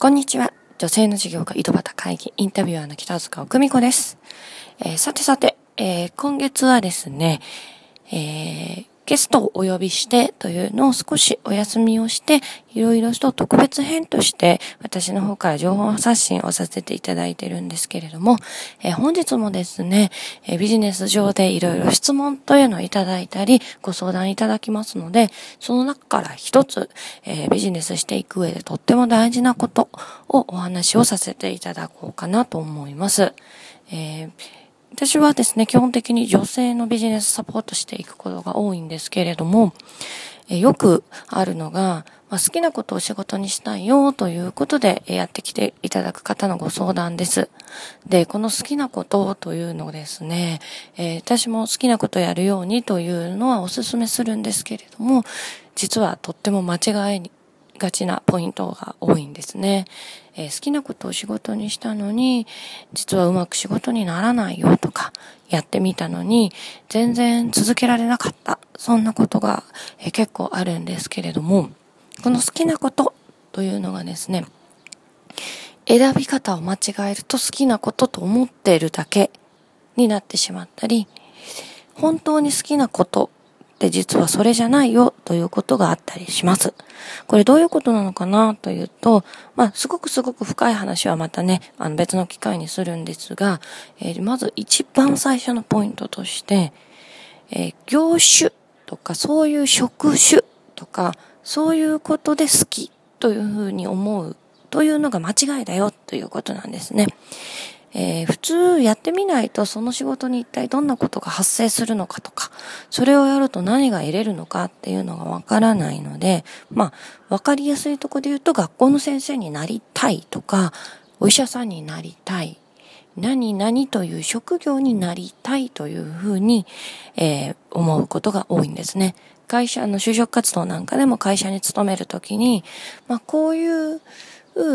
こんにちは。女性の事業家井戸端会議インタビュアーの北塚奥美子です。えー、さてさて、えー、今月はですね、えー、ゲストをお呼びしてというのを少しお休みをして、いろいろと特別編として私の方から情報発信をさせていただいてるんですけれども、えー、本日もですね、えー、ビジネス上でいろいろ質問というのをいただいたり、ご相談いただきますので、その中から一つ、えー、ビジネスしていく上でとっても大事なことをお話をさせていただこうかなと思います。えー私はですね、基本的に女性のビジネスサポートしていくことが多いんですけれども、えよくあるのが、まあ、好きなことを仕事にしたいよということでやってきていただく方のご相談です。で、この好きなことというのをですね、えー、私も好きなことやるようにというのはお勧めするんですけれども、実はとっても間違いがちなポイントが多いんですね。えー、好きなことを仕事にしたのに、実はうまく仕事にならないよとか、やってみたのに、全然続けられなかった。そんなことが、えー、結構あるんですけれども、この好きなことというのがですね、選び方を間違えると好きなことと思っているだけになってしまったり、本当に好きなことって実はそれじゃないよということがあったりします。これどういうことなのかなというと、まあ、すごくすごく深い話はまたね、あの別の機会にするんですが、えー、まず一番最初のポイントとして、えー、業種とかそういう職種とかそういうことで好きというふうに思うというのが間違いだよということなんですね。えー、普通やってみないとその仕事に一体どんなことが発生するのかとか、それをやると何が得れるのかっていうのがわからないので、まあ、わかりやすいとこで言うと学校の先生になりたいとか、お医者さんになりたい、何々という職業になりたいというふうに、えー、思うことが多いんですね。会社の就職活動なんかでも会社に勤めるときに、まあこういう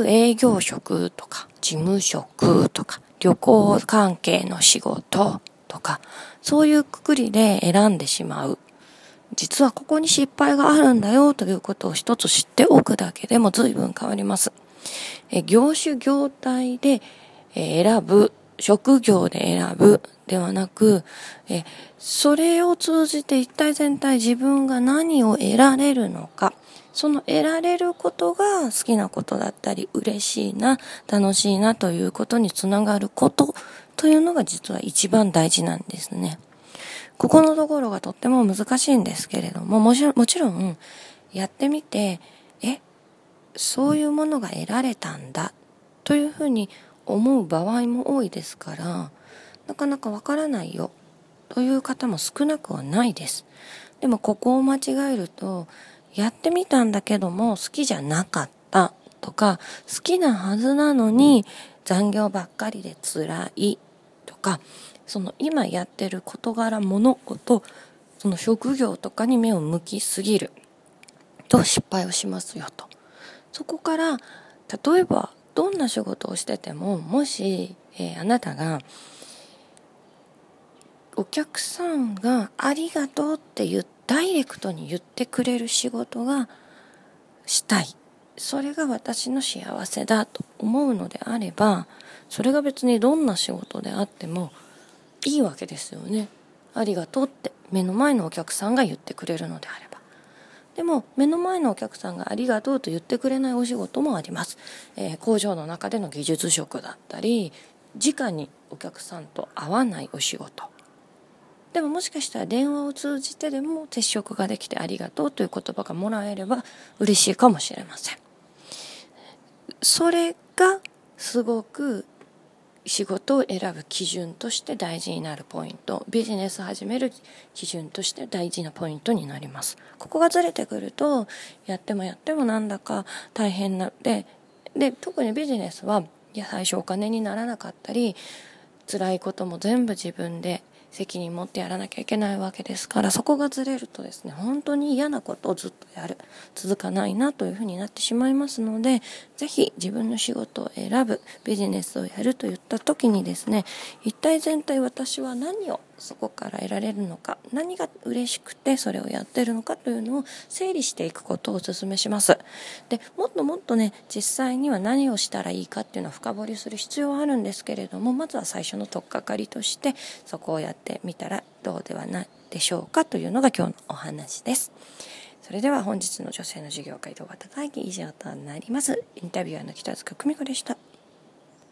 営業職とか事務職とか旅行関係の仕事とかそういうくくりで選んでしまう。実はここに失敗があるんだよということを一つ知っておくだけでも随分変わります。え業種業態で選ぶ、職業で選ぶではなく、えそれを通じて一体全体自分が何を得られるのか、その得られることが好きなことだったり、嬉しいな、楽しいなということにつながることというのが実は一番大事なんですね。ここのところがとっても難しいんですけれども、もちろん、もちろんやってみて、え、そういうものが得られたんだというふうに思う場合も多いですから、なかなかわからないよという方も少なくはないです。でもここを間違えると、やってみたんだけども好きじゃなかったとか、好きなはずなのに残業ばっかりで辛いとか、その今やってる事柄物事、その職業とかに目を向きすぎると失敗をしますよと。そこから、例えばどんな仕事をしてても、もし、えー、あなたがお客さんがありがとうって言っダイレクトに言ってくれる仕事がしたい。それが私の幸せだと思うのであればそれが別にどんな仕事であってもいいわけですよね。ありがとうって目の前のお客さんが言ってくれるのであれば。でも目の前のお客さんがありがとうと言ってくれないお仕事もあります、えー、工場の中での技術職だったり直にお客さんと会わないお仕事。でももしかしたら電話を通じてでも接触ができてありがとうという言葉がもらえれば嬉しいかもしれません。それがすごく仕事を選ぶ基準として大事になるポイントビジネスを始める基準として大事なポイントになりますここがずれてくるとやってもやってもなんだか大変なでで特にビジネスはいや最初お金にならなかったり辛いことも全部自分で責任持ってやらなきゃいけないわけですからそこがずれるとですね本当に嫌なことをずっとやる続かないなというふうになってしまいますので是非自分の仕事を選ぶビジネスをやるといった時にですね一体全体私は何をそこから得られるのか何が嬉しくてそれをやってるのかというのを整理していくことをお勧めします。でもっともっとね実際には何をしたらいいかっていうのは深掘りする必要はあるんですけれどもまずは最初の取っかかりとしてそこをやってみたらどうではないでしょうかというのが今日のお話です。それでは本日の女性の授業会動画高い以上となります。インタビュアーの北塚久美子でした。